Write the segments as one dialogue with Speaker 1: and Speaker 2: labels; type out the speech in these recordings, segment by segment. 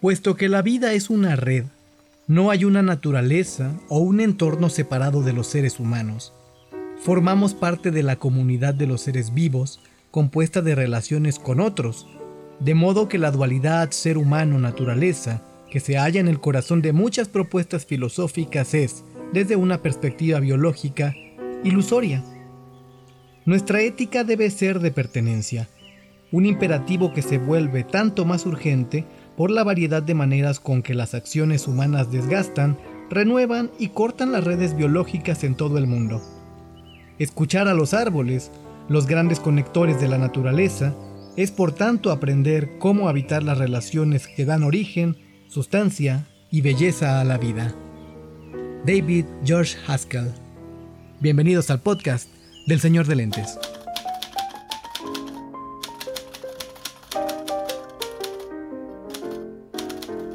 Speaker 1: Puesto que la vida es una red, no hay una naturaleza o un entorno separado de los seres humanos. Formamos parte de la comunidad de los seres vivos, compuesta de relaciones con otros, de modo que la dualidad ser humano-naturaleza, que se halla en el corazón de muchas propuestas filosóficas, es, desde una perspectiva biológica, ilusoria. Nuestra ética debe ser de pertenencia, un imperativo que se vuelve tanto más urgente por la variedad de maneras con que las acciones humanas desgastan, renuevan y cortan las redes biológicas en todo el mundo. Escuchar a los árboles, los grandes conectores de la naturaleza, es por tanto aprender cómo habitar las relaciones que dan origen, sustancia y belleza a la vida. David George Haskell. Bienvenidos al podcast del Señor de Lentes.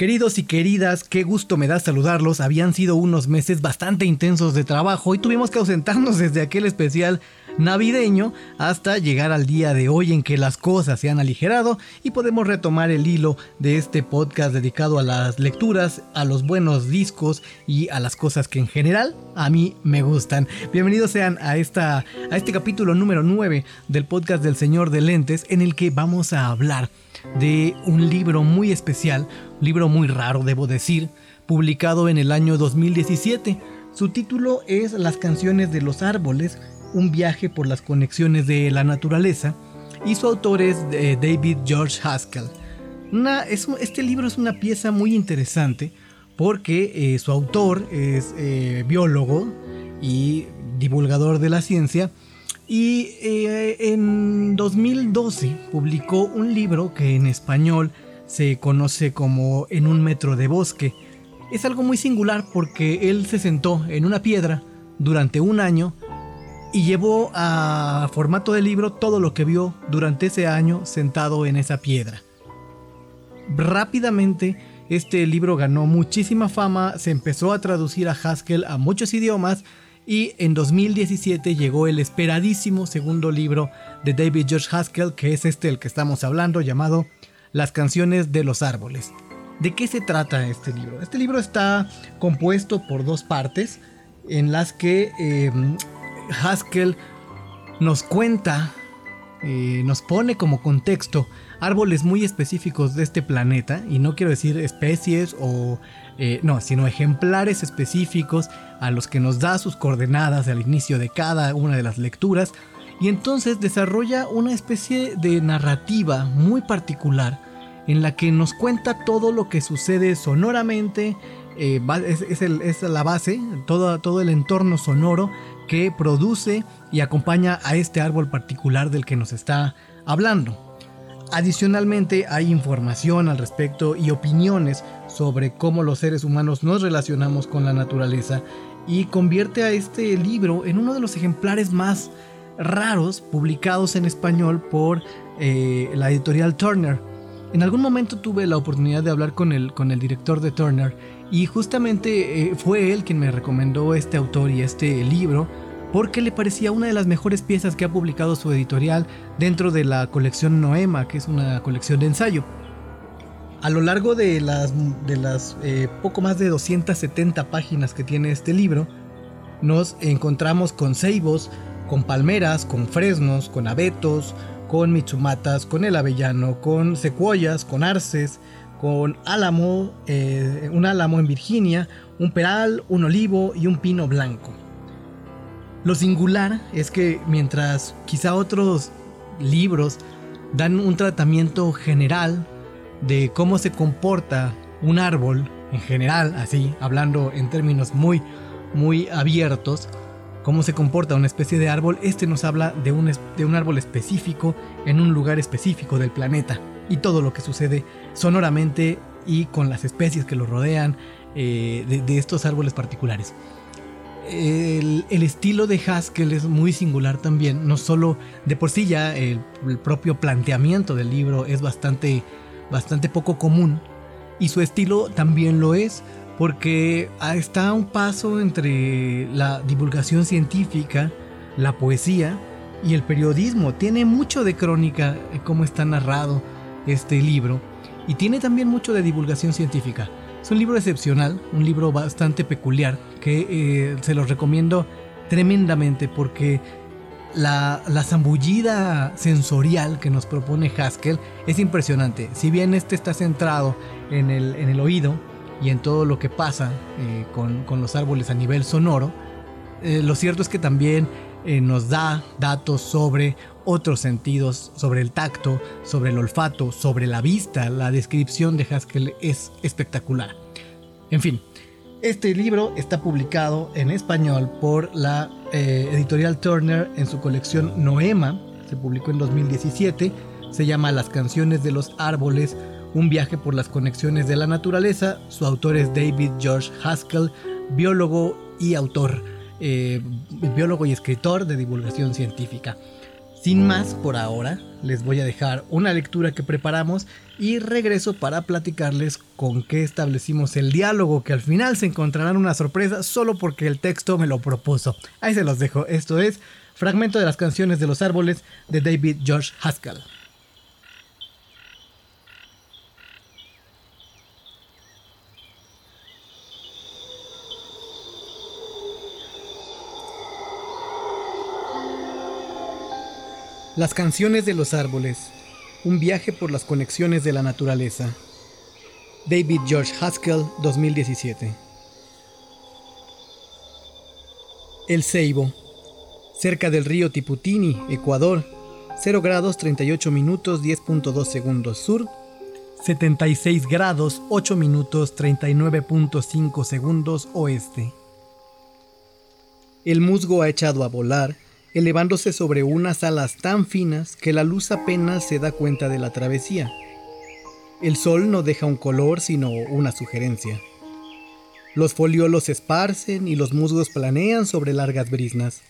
Speaker 1: Queridos y queridas, qué gusto me da saludarlos. Habían sido unos meses bastante intensos de trabajo y tuvimos que ausentarnos desde aquel especial navideño hasta llegar al día de hoy en que las cosas se han aligerado y podemos retomar el hilo de este podcast dedicado a las lecturas, a los buenos discos y a las cosas que en general a mí me gustan. Bienvenidos sean a, esta, a este capítulo número 9 del podcast del Señor de Lentes en el que vamos a hablar de un libro muy especial, libro muy raro debo decir, publicado en el año 2017. Su título es Las canciones de los árboles, un viaje por las conexiones de la naturaleza, y su autor es eh, David George Haskell. este libro es una pieza muy interesante porque eh, su autor es eh, biólogo y divulgador de la ciencia, y eh, en 2012 publicó un libro que en español se conoce como En un metro de bosque. Es algo muy singular porque él se sentó en una piedra durante un año y llevó a formato de libro todo lo que vio durante ese año sentado en esa piedra. Rápidamente este libro ganó muchísima fama, se empezó a traducir a Haskell a muchos idiomas y en 2017 llegó el esperadísimo segundo libro de David George Haskell, que es este el que estamos hablando, llamado Las canciones de los árboles. ¿De qué se trata este libro? Este libro está compuesto por dos partes en las que em, Haskell nos cuenta, eh, nos pone como contexto árboles muy específicos de este planeta, y no quiero decir especies o eh, no, sino ejemplares específicos a los que nos da sus coordenadas al inicio de cada una de las lecturas, y entonces desarrolla una especie de narrativa muy particular en la que nos cuenta todo lo que sucede sonoramente, eh, es, la base, todo, todo el entorno sonoro que produce y acompaña a este árbol particular del que nos está hablando. Adicionalmente hay información al respecto y opiniones sobre cómo los seres humanos nos relacionamos con la naturaleza y convierte a este libro en uno de los ejemplares más raros publicados en español por eh, la editorial Turner. En algún momento tuve la oportunidad de hablar con el, con el director de Turner y justamente eh, fue él quien me recomendó este autor y este libro porque le parecía una de las mejores piezas que ha publicado su editorial dentro de la colección Noema, que es una colección de ensayo. A lo largo de las, eh, poco más de 270 páginas que tiene este libro, nos encontramos con ceibos, con palmeras, con fresnos, con abetos, con mitsumatas, con el avellano, con secuoyas, con arces, con álamo, eh, un álamo en Virginia, un peral, un olivo y un pino blanco. Lo singular es que mientras quizá otros libros dan un tratamiento general de cómo se comporta un árbol en general, así, hablando en términos muy, muy abiertos, cómo se comporta una especie de árbol, este nos habla de un, de un árbol específico en un lugar específico del planeta y todo lo que sucede sonoramente y con las especies que lo rodean eh, de, estos árboles particulares. El, estilo de Haskell es muy singular también, no solo de por sí ya el, propio planteamiento del libro es bastante, bastante poco común y su estilo también lo es porque está un paso entre la divulgación científica, la poesía y el periodismo. Tiene mucho de crónica eh, como está narrado este libro y tiene también mucho de divulgación científica. Es un libro excepcional, un libro bastante peculiar que eh, se los recomiendo tremendamente porque la, la, zambullida sensorial que nos propone Haskell es impresionante. Si bien este está centrado en el, en el oído, y en todo lo que pasa eh, con, los árboles a nivel sonoro, eh, lo cierto es que también eh, nos da datos sobre otros sentidos, sobre el tacto, sobre el olfato, sobre la vista. La descripción de Haskell es espectacular. En fin, este libro está publicado en español por la editorial Turner en su colección Noema, se publicó en 2017, se llama Las canciones de los árboles un viaje por las conexiones de la naturaleza. Su autor es David George Haskell, biólogo y autor, eh, biólogo y escritor de divulgación científica. Sin más por ahora, les voy a dejar una lectura que preparamos y regreso para platicarles con qué establecimos el diálogo, que al final se encontrarán una sorpresa solo porque el texto me lo propuso. Ahí se los dejo, esto es Fragmento de las canciones de los árboles de David George Haskell. Las canciones de los árboles. Un viaje por las conexiones de la naturaleza. David George Haskell, 2017. El Ceibo. Cerca del río Tiputini, Ecuador. 0 grados 38 minutos 10.2 segundos sur. 76 grados 8 minutos 39.5 segundos oeste. El musgo ha echado a volar elevándose sobre unas alas tan finas que la luz apenas se da cuenta de la travesía. El sol no deja un color sino una sugerencia. Los foliolos se esparcen y los musgos planean sobre largas brisnas.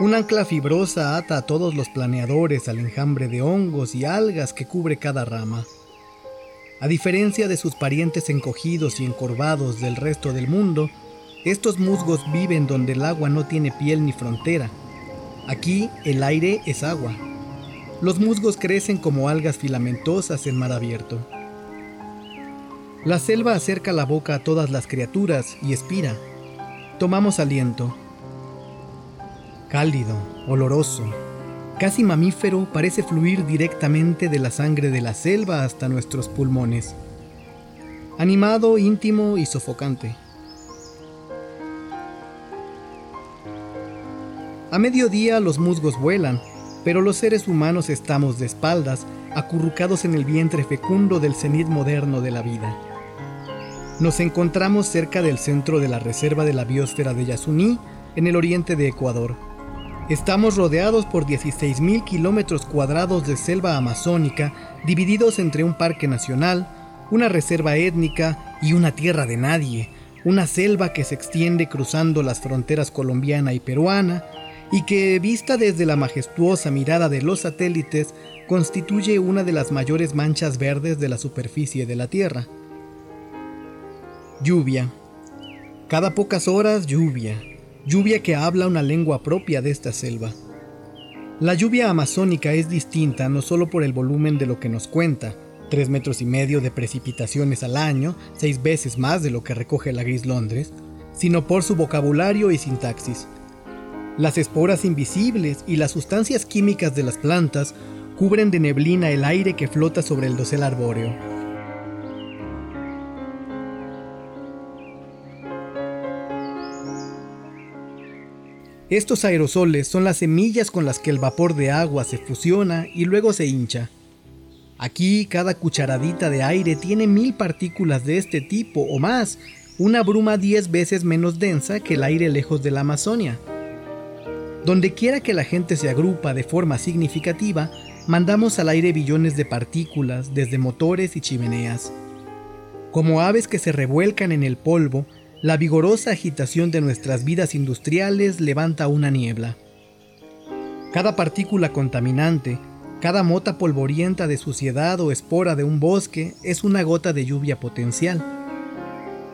Speaker 1: Un ancla fibrosa ata a todos los planeadores al enjambre de hongos y algas que cubre cada rama. A diferencia de sus parientes encogidos y encorvados del resto del mundo, estos musgos viven donde el agua no tiene piel ni frontera. Aquí el aire es agua. Los musgos crecen como algas filamentosas en mar abierto. La selva acerca la boca a todas las criaturas y expira. Tomamos aliento. Cálido, oloroso, casi mamífero, parece fluir directamente de la sangre de la selva hasta nuestros pulmones. Animado, íntimo y sofocante. A mediodía los musgos vuelan, pero los seres humanos estamos de espaldas, acurrucados en el vientre fecundo del cenit moderno de la vida. Nos encontramos cerca del centro de la reserva de la biosfera de Yasuní, en el oriente de Ecuador. Estamos rodeados por 16.000 kilómetros cuadrados de selva amazónica, divididos entre un parque nacional, una reserva étnica y una tierra de nadie, una selva que se extiende cruzando las fronteras colombiana y peruana, y que, vista desde la majestuosa mirada de los satélites, constituye una de las mayores manchas verdes de la superficie de la Tierra. Lluvia. Cada pocas horas lluvia. Lluvia que habla una lengua propia de esta selva. La lluvia amazónica es distinta no solo por el volumen de lo que nos cuenta, tres metros y medio de precipitaciones al año, seis veces más de lo que recoge la Gris Londres, sino por su vocabulario y sintaxis. Las esporas invisibles y las sustancias químicas de las plantas cubren de neblina el aire que flota sobre el dosel arbóreo. Estos aerosoles son las semillas con las que el vapor de agua se fusiona y luego se hincha. Aquí cada cucharadita de aire tiene mil partículas de este tipo o más, una bruma 10 veces menos densa que el aire lejos de la Amazonia. Donde quiera que la gente se agrupa de forma significativa, mandamos al aire billones de partículas desde motores y chimeneas. Como aves que se revuelcan en el polvo, la vigorosa agitación de nuestras vidas industriales levanta una niebla. Cada partícula contaminante, cada mota polvorienta de suciedad o espora de un bosque es una gota de lluvia potencial.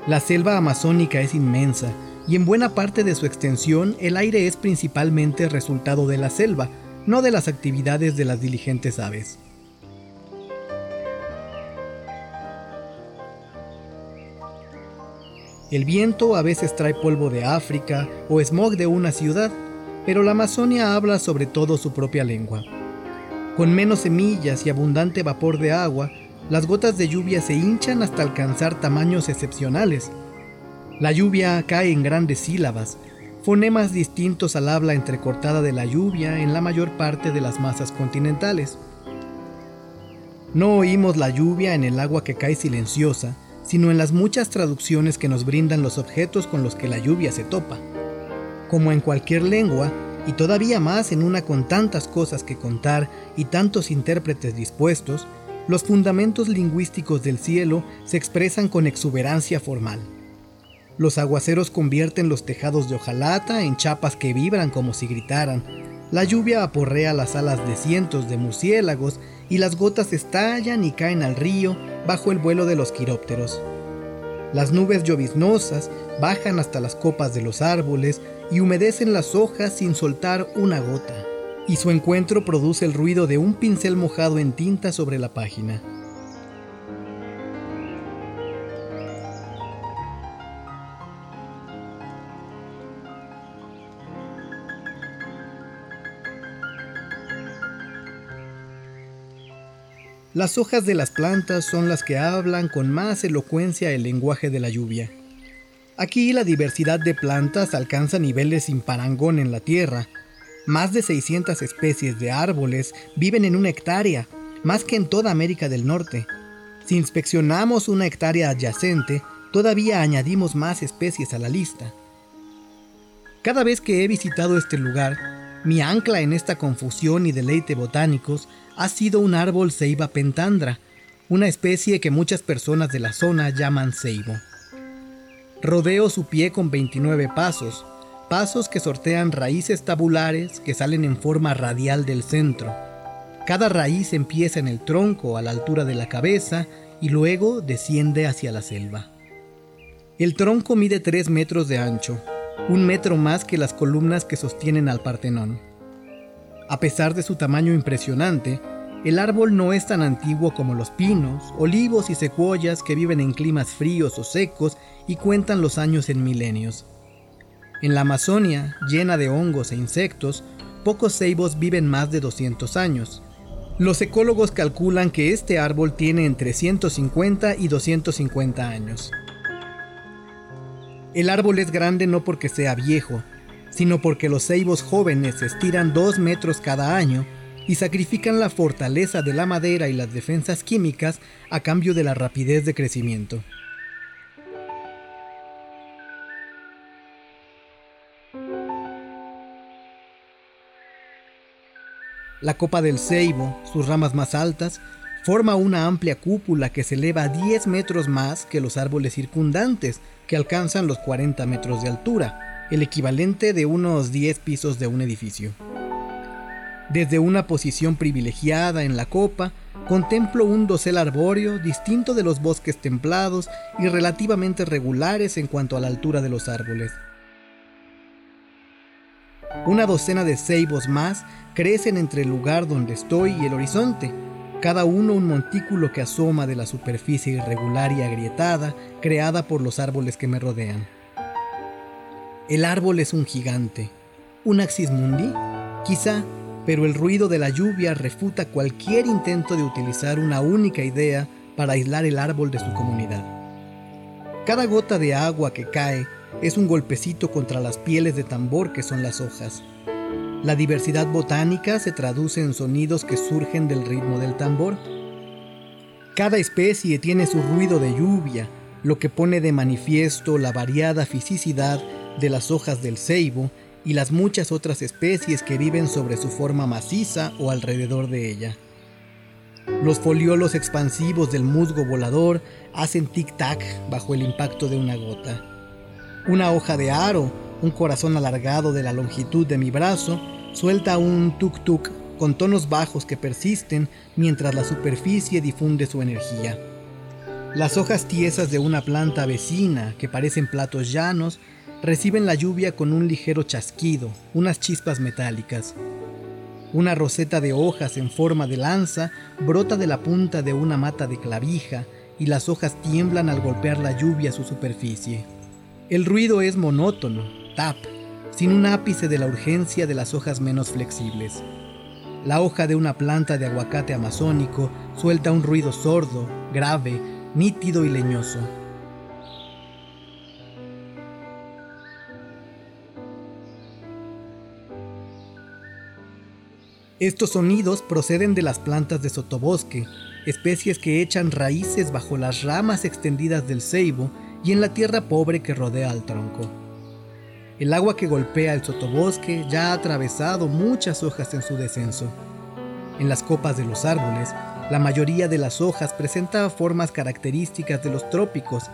Speaker 1: La selva amazónica es inmensa y en buena parte de su extensión el aire es principalmente resultado de la selva, no de las actividades de las diligentes aves. El viento a veces trae polvo de África o smog de una ciudad, pero la Amazonia habla sobre todo su propia lengua. Con menos semillas y abundante vapor de agua, las gotas de lluvia se hinchan hasta alcanzar tamaños excepcionales. La lluvia cae en grandes sílabas, fonemas distintos al habla entrecortada de la lluvia en la mayor parte de las masas continentales. No oímos la lluvia en el agua que cae silenciosa, sino en las muchas traducciones que nos brindan los objetos con los que la lluvia se topa. Como en cualquier lengua, y todavía más en una con tantas cosas que contar y tantos intérpretes dispuestos, los fundamentos lingüísticos del cielo se expresan con exuberancia formal. Los aguaceros convierten los tejados de hojalata en chapas que vibran como si gritaran. La lluvia aporrea las alas de cientos de murciélagos y las gotas estallan y caen al río bajo el vuelo de los quirópteros. Las nubes lloviznosas bajan hasta las copas de los árboles y humedecen las hojas sin soltar una gota, y su encuentro produce el ruido de un pincel mojado en tinta sobre la página. Las hojas de las plantas son las que hablan con más elocuencia el lenguaje de la lluvia. Aquí la diversidad de plantas alcanza niveles sin parangón en la Tierra. Más de 600 especies de árboles viven en una hectárea, más que en toda América del Norte. Si inspeccionamos una hectárea adyacente, todavía añadimos más especies a la lista. Cada vez que he visitado este lugar, mi ancla en esta confusión y deleite botánicos ha sido un árbol ceiba pentandra, una especie que muchas personas de la zona llaman ceibo. Rodeo su pie con 29 pasos, pasos que sortean raíces tabulares que salen en forma radial del centro. Cada raíz empieza en el tronco a la altura de la cabeza y luego desciende hacia la selva. El tronco mide 3 metros de ancho, un metro más que las columnas que sostienen al Partenón. A pesar de su tamaño impresionante, el árbol no es tan antiguo como los pinos, olivos y secuoyas que viven en climas fríos o secos y cuentan los años en milenios. En la Amazonia, llena de hongos e insectos, pocos ceibos viven más de 200 años. Los ecólogos calculan que este árbol tiene entre 150 y 250 años. El árbol es grande no porque sea viejo, sino porque los ceibos jóvenes estiran 2 metros cada año y sacrifican la fortaleza de la madera y las defensas químicas a cambio de la rapidez de crecimiento. La copa del ceibo, sus ramas más altas, forma una amplia cúpula que se eleva 10 metros más que los árboles circundantes, que alcanzan los 40 metros de altura el equivalente de unos 10 pisos de un edificio. Desde una posición privilegiada en la copa, contemplo un dosel arbóreo distinto de los bosques templados y relativamente regulares en cuanto a la altura de los árboles. Una docena de ceibos más crecen entre el lugar donde estoy y el horizonte, cada uno un montículo que asoma de la superficie irregular y agrietada creada por los árboles que me rodean. El árbol es un gigante, un axis mundi, quizá, pero el ruido de la lluvia refuta cualquier intento de utilizar una única idea para aislar el árbol de su comunidad. Cada gota de agua que cae es un golpecito contra las pieles de tambor que son las hojas. La diversidad botánica se traduce en sonidos que surgen del ritmo del tambor. Cada especie tiene su ruido de lluvia, lo que pone de manifiesto la variada fisicidad de las hojas del ceibo y las muchas otras especies que viven sobre su forma maciza o alrededor de ella. Los foliolos expansivos del musgo volador hacen tic-tac bajo el impacto de una gota. Una hoja de aro, un corazón alargado de la longitud de mi brazo, suelta un tuk-tuk con tonos bajos que persisten mientras la superficie difunde su energía. Las hojas tiesas de una planta vecina, que parecen platos llanos, reciben la lluvia con un ligero chasquido, unas chispas metálicas. Una roseta de hojas en forma de lanza brota de la punta de una mata de clavija y las hojas tiemblan al golpear la lluvia a su superficie. El ruido es monótono, tap, sin un ápice de la urgencia de las hojas menos flexibles. La hoja de una planta de aguacate amazónico suelta un ruido sordo, grave, nítido y leñoso. Estos sonidos proceden de las plantas de sotobosque, especies que echan raíces bajo las ramas extendidas del ceibo y en la tierra pobre que rodea al tronco. El agua que golpea el sotobosque ya ha atravesado muchas hojas en su descenso. En las copas de los árboles, la mayoría de las hojas presenta formas características de los trópicos,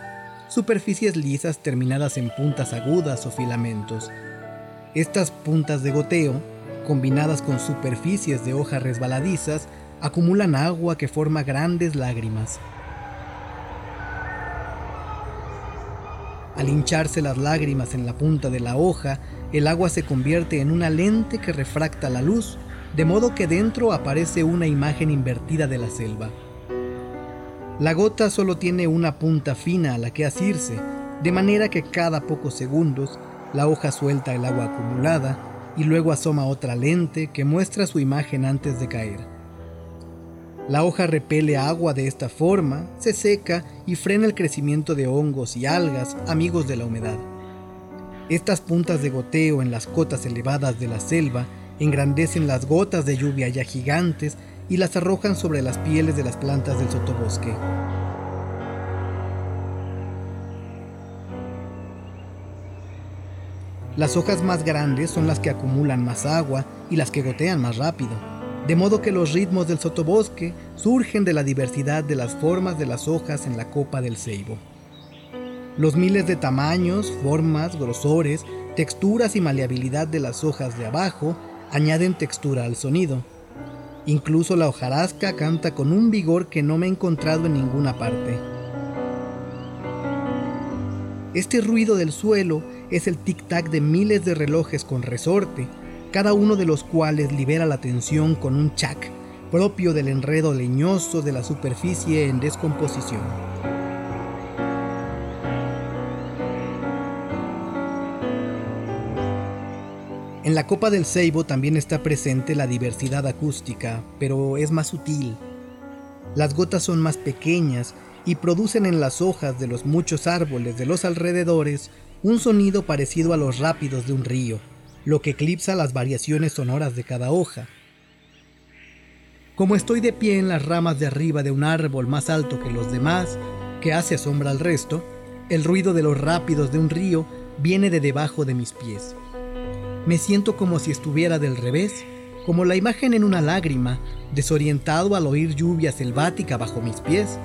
Speaker 1: superficies lisas terminadas en puntas agudas o filamentos. Estas puntas de goteo combinadas con superficies de hojas resbaladizas, acumulan agua que forma grandes lágrimas. Al hincharse las lágrimas en la punta de la hoja, el agua se convierte en una lente que refracta la luz, de modo que dentro aparece una imagen invertida de la selva. La gota solo tiene una punta fina a la que asirse, de manera que cada pocos segundos la hoja suelta el agua acumulada y luego asoma otra lente que muestra su imagen antes de caer. La hoja repele agua de esta forma, se seca y frena el crecimiento de hongos y algas amigos de la humedad. Estas puntas de goteo en las cotas elevadas de la selva engrandecen las gotas de lluvia ya gigantes y las arrojan sobre las pieles de las plantas del sotobosque. Las hojas más grandes son las que acumulan más agua y las que gotean más rápido, de modo que los ritmos del sotobosque surgen de la diversidad de las formas de las hojas en la copa del ceibo. Los miles de tamaños, formas, grosores, texturas y maleabilidad de las hojas de abajo añaden textura al sonido. Incluso la hojarasca canta con un vigor que no me he encontrado en ninguna parte. Este ruido del suelo es el tic-tac de miles de relojes con resorte, cada uno de los cuales libera la tensión con un chac, propio del enredo leñoso de la superficie en descomposición. En la copa del ceibo también está presente la diversidad acústica, pero es más sutil. Las gotas son más pequeñas y producen en las hojas de los muchos árboles de los alrededores un sonido parecido a los rápidos de un río, lo que eclipsa las variaciones sonoras de cada hoja. Como estoy de pie en las ramas de arriba de un árbol más alto que los demás, que hace sombra al resto, el ruido de los rápidos de un río viene de debajo de mis pies. Me siento como si estuviera del revés, como la imagen en una lágrima, desorientado al oír lluvia selvática bajo mis pies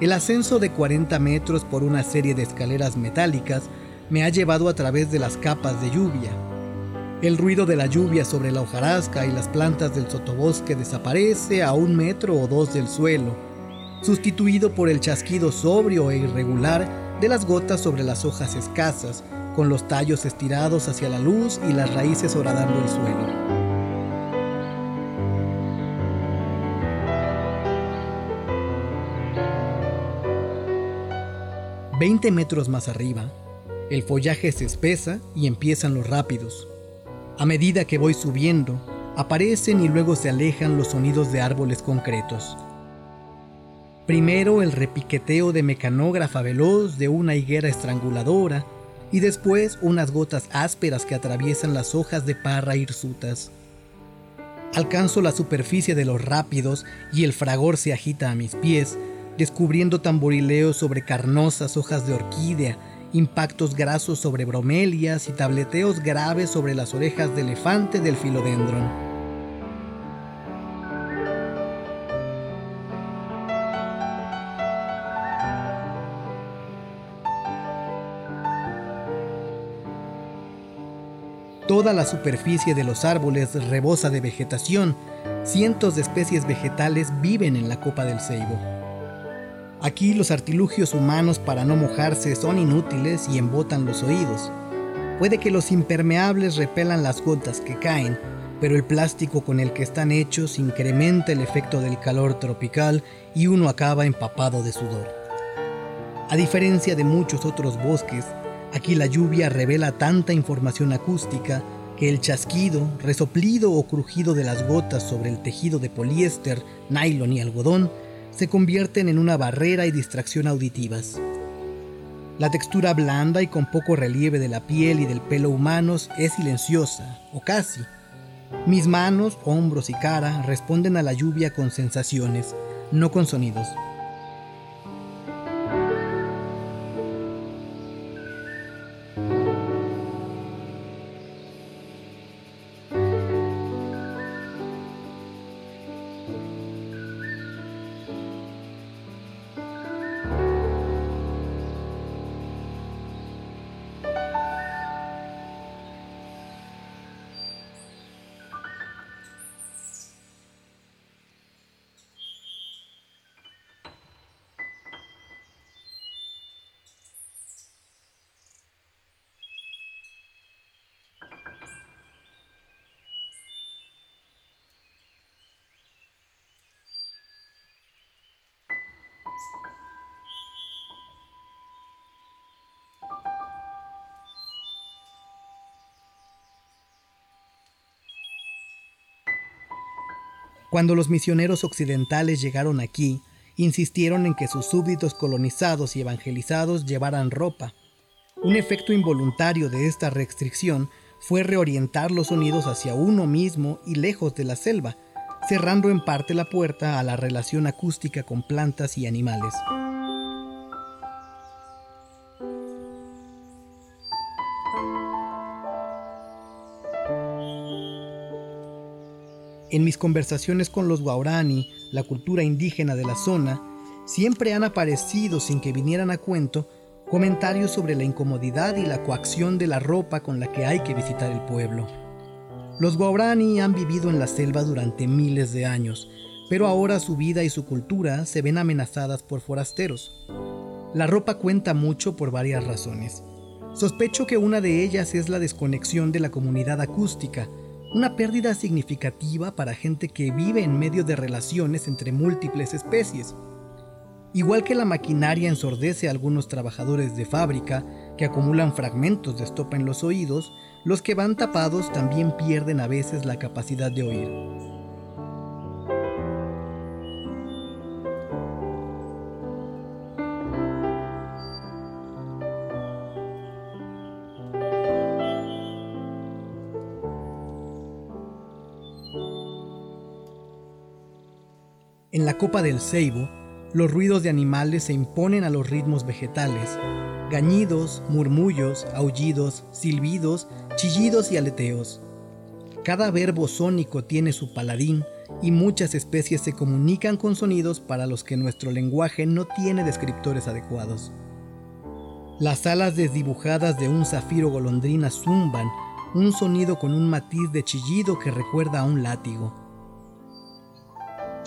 Speaker 1: el ascenso de 40 metros por una serie de escaleras metálicas me ha llevado a través de las capas de lluvia. El ruido de la lluvia sobre la hojarasca y las plantas del sotobosque desaparece a un metro o dos del suelo, sustituido por el chasquido sobrio e irregular de las gotas sobre las hojas escasas, con los tallos estirados hacia la luz y las raíces horadando el suelo. 20 metros más arriba, el follaje se espesa y empiezan los rápidos. A medida que voy subiendo, aparecen y luego se alejan los sonidos de árboles concretos. Primero el repiqueteo de mecanógrafa veloz de una higuera estranguladora y después unas gotas ásperas que atraviesan las hojas de parra hirsutas. Alcanzo la superficie de los rápidos y el fragor se agita a mis pies, descubriendo tamborileos sobre carnosas hojas de orquídea, impactos grasos sobre bromelias y tableteos graves sobre las orejas de elefante del filodendron. Toda la superficie de los árboles rebosa de vegetación. Cientos de especies vegetales viven en la copa del ceibo. Aquí los artilugios humanos para no mojarse son inútiles y embotan los oídos. Puede que los impermeables repelan las gotas que caen, pero el plástico con el que están hechos incrementa el efecto del calor tropical y uno acaba empapado de sudor. A diferencia de muchos otros bosques, Aquí la lluvia revela tanta información acústica que el chasquido, resoplido o crujido de las gotas sobre el tejido de poliéster, nylon y algodón se convierten en una barrera y distracción auditivas. La textura blanda y con poco relieve de la piel y del pelo humanos es silenciosa, o casi. Mis manos, hombros y cara responden a la lluvia con sensaciones, no con sonidos. Cuando los misioneros occidentales llegaron aquí, insistieron en que sus súbditos colonizados y evangelizados llevaran ropa. Un efecto involuntario de esta restricción fue reorientar los sonidos hacia uno mismo y lejos de la selva, cerrando en parte la puerta a la relación acústica con plantas y animales. En mis conversaciones con los Guarani, la cultura indígena de la zona, siempre han aparecido sin que vinieran a cuento comentarios sobre la incomodidad y la coacción de la ropa con la que hay que visitar el pueblo. Los Guarani han vivido en la selva durante miles de años, pero ahora su vida y su cultura se ven amenazadas por forasteros. La ropa cuenta mucho por varias razones. Sospecho que una de ellas es la desconexión de la comunidad acústica, una pérdida significativa para gente que vive en medio de relaciones entre múltiples especies. Igual que la maquinaria ensordece a algunos trabajadores de fábrica que acumulan fragmentos de estopa en los oídos, los que van tapados también pierden a veces la capacidad de oír. En la copa del ceibo, los ruidos de animales se imponen a los ritmos vegetales. Gañidos, murmullos, aullidos, silbidos, chillidos y aleteos. Cada verbo sónico tiene su paladín y muchas especies se comunican con sonidos para los que nuestro lenguaje no tiene descriptores adecuados. Las alas desdibujadas de un zafiro golondrina zumban, un sonido con un matiz de chillido que recuerda a un látigo.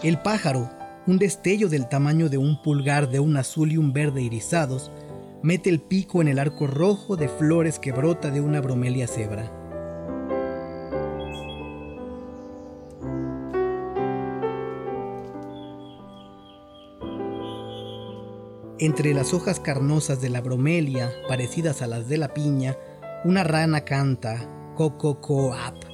Speaker 1: El pájaro, un destello del tamaño de un pulgar de un azul y un verde irisados, mete el pico en el arco rojo de flores que brota de una bromelia cebra. Entre las hojas carnosas de la bromelia, parecidas a las de la piña, una rana canta coco coap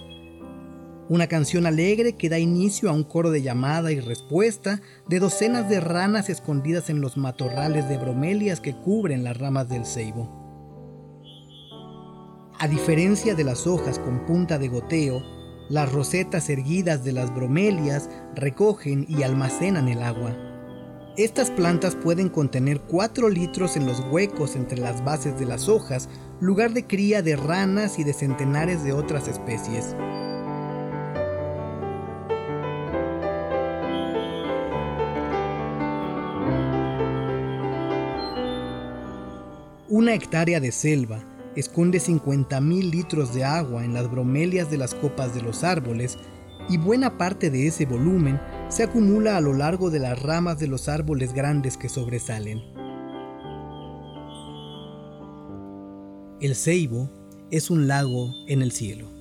Speaker 1: una canción alegre que da inicio a un coro de llamada y respuesta de docenas de ranas escondidas en los matorrales de bromelias que cubren las ramas del ceibo. A diferencia de las hojas con punta de goteo, las rosetas erguidas de las bromelias recogen y almacenan el agua. Estas plantas pueden contener 4 litros en los huecos entre las bases de las hojas, lugar de cría de ranas y de centenares de otras especies. Una hectárea de selva esconde 50.000 litros de agua en las bromelias de las copas de los árboles y buena parte de ese volumen se acumula a lo largo de las ramas de los árboles grandes que sobresalen. El ceibo es un lago en el cielo.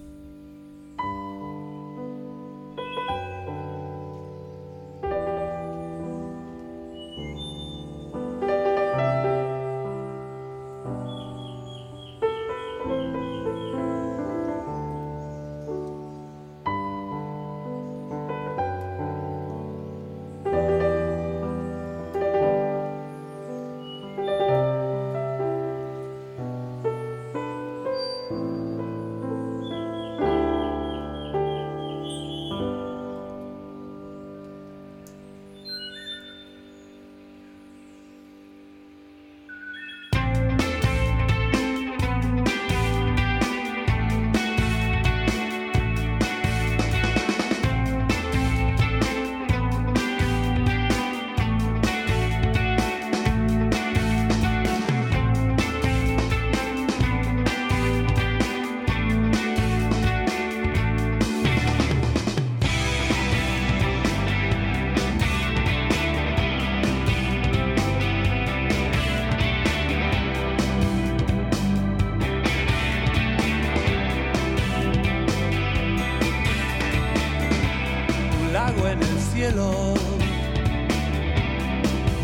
Speaker 1: cielo.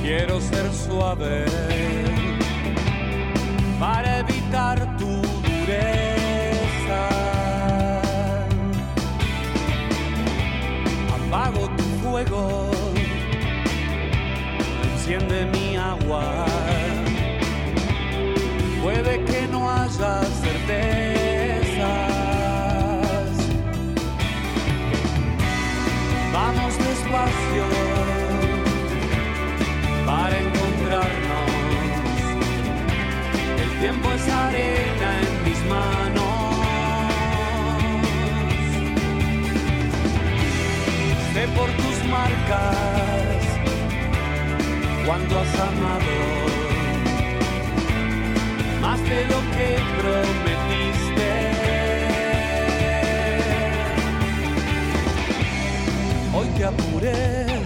Speaker 1: Quiero ser suave.
Speaker 2: Cuando has amado más de lo que prometiste. Hoy te apuré,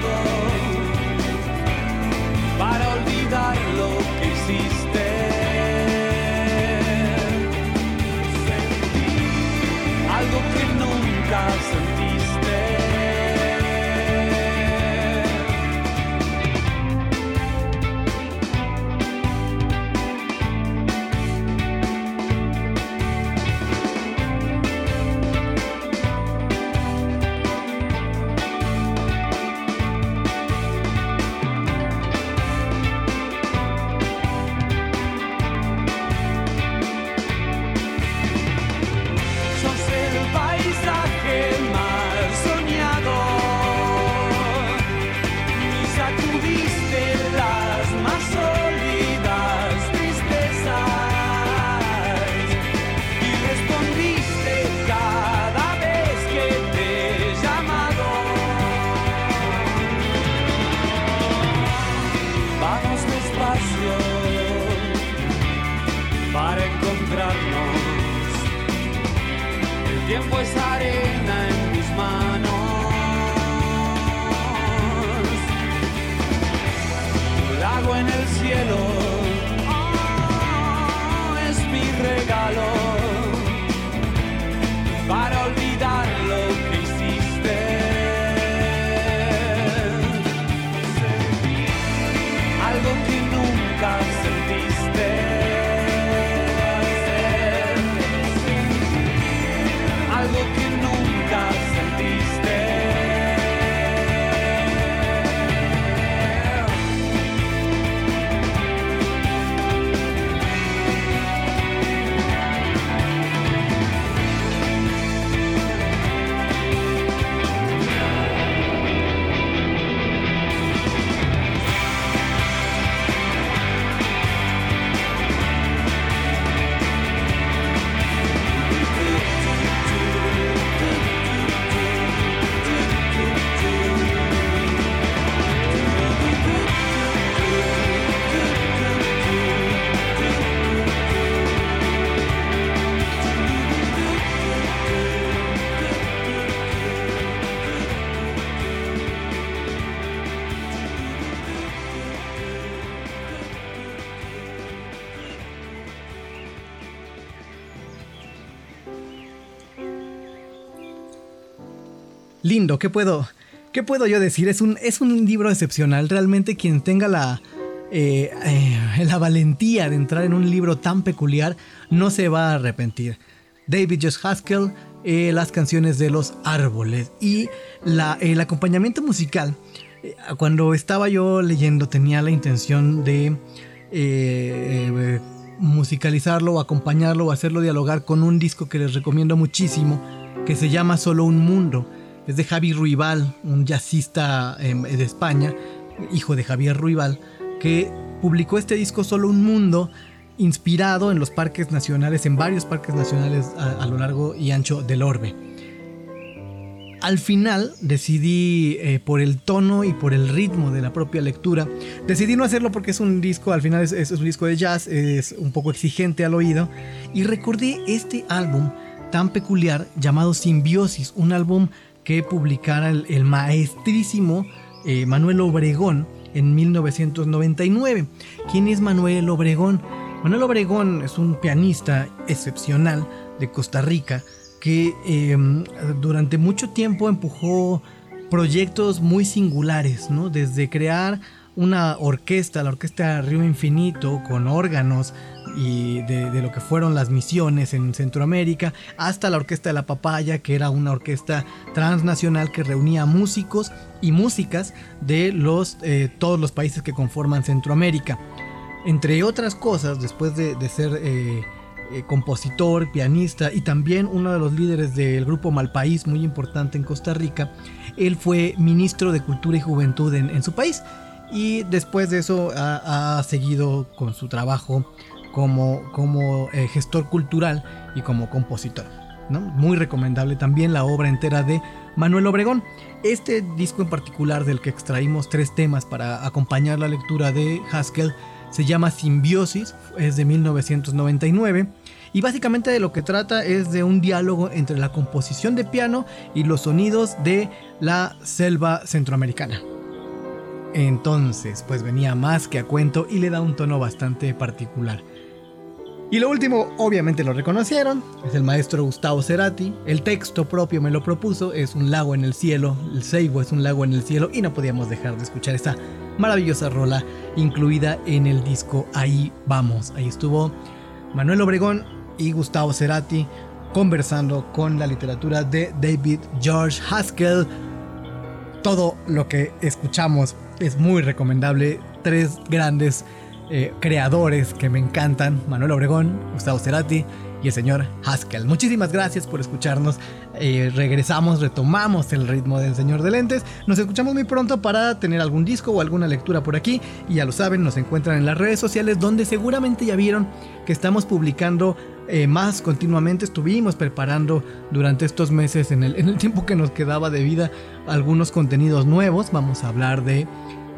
Speaker 2: trouble.
Speaker 1: Lindo, ¿qué puedo, qué puedo yo decir? Es un, es un libro excepcional. Realmente quien tenga la, eh, eh, la valentía de entrar en un libro tan peculiar no se va a arrepentir. David Josh Haskell, eh, las canciones de los árboles y la, el acompañamiento musical. Cuando estaba yo leyendo tenía la intención de musicalizarlo acompañarlo o hacerlo dialogar con un disco que les recomiendo muchísimo que se llama Solo un Mundo. Es de Javi Ruibal, un jazzista em, de España, hijo de Javier Ruibal, que publicó este disco Solo un Mundo inspirado en los parques nacionales, en varios parques nacionales a, lo largo y ancho del orbe. Al final decidí, eh, por el tono y por el ritmo de la propia lectura, decidí no hacerlo porque es un disco, al final es, es un disco de jazz, es un poco exigente al oído, y recordé este álbum tan peculiar llamado Simbiosis, un álbum que publicara el, maestrísimo eh, Manuel Obregón en 1999. ¿Quién es Manuel Obregón? Manuel Obregón es un pianista excepcional de Costa Rica que eh, durante mucho tiempo empujó proyectos muy singulares, ¿no? Desde crear una orquesta, la orquesta Río Infinito, con órganos y de, lo que fueron las misiones en Centroamérica, hasta la orquesta de la papaya, que era una orquesta transnacional que reunía músicos y músicas de los, eh, todos los países que conforman Centroamérica. Entre otras cosas, después de, ser eh, eh, compositor, pianista y también uno de los líderes del grupo Malpaís, muy importante en Costa Rica, él fue ministro de Cultura y Juventud en, en su país y después de eso ha, seguido con su trabajo como, como eh, gestor cultural y como compositor. Muy recomendable también la obra entera de Manuel Obregón. Este disco en particular del que extraímos tres temas para acompañar la lectura de Haskell se llama Simbiosis, es de 1999 y básicamente de lo que trata es de un diálogo entre la composición de piano y los sonidos de la selva centroamericana. Entonces, pues venía más que a cuento y le da un tono bastante particular. Y lo último, obviamente lo reconocieron, es el maestro Gustavo Cerati. El texto propio me lo propuso, es un lago en el cielo, el Seibo es un lago en el cielo y no podíamos dejar de escuchar esta maravillosa rola incluida en el disco Ahí vamos. Ahí estuvo Manuel Obregón y Gustavo Cerati conversando con la literatura de David George Haskell. Todo lo que escuchamos es muy recomendable. Tres grandes eh, creadores que me encantan, Manuel Obregón, Gustavo Cerati y el señor Haskell. Muchísimas gracias por escucharnos. Eh, regresamos, retomamos el ritmo del señor de lentes. Nos escuchamos muy pronto para tener algún disco o alguna lectura por aquí. Y ya lo saben, nos encuentran en las redes sociales donde seguramente ya vieron que estamos publicando eh, más continuamente. Estuvimos preparando durante estos meses, en el, tiempo que nos quedaba de vida, algunos contenidos nuevos. Vamos a hablar de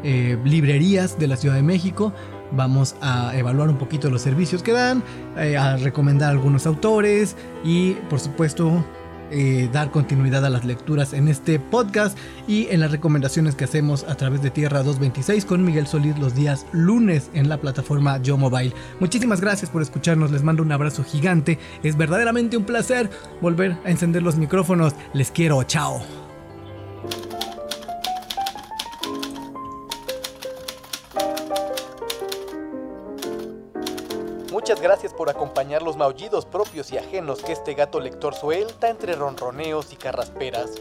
Speaker 1: eh, librerías de la Ciudad de México vamos a evaluar un poquito los servicios que dan, eh, a recomendar algunos autores y por supuesto eh, dar continuidad a las lecturas en este podcast y en las recomendaciones que hacemos a través de Tierra 226 con Miguel Solís los días lunes en la plataforma Yo Mobile. Muchísimas gracias por escucharnos, les mando un abrazo gigante, es verdaderamente un placer volver a encender los micrófonos, les quiero, chao.
Speaker 3: Gracias por acompañar los maullidos propios y ajenos que este gato lector suelta entre ronroneos y carrasperas.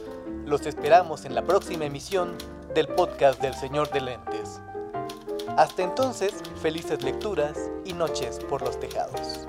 Speaker 3: Los esperamos en la próxima emisión del podcast del Señor de Lentes. Hasta entonces, felices lecturas y noches por los tejados.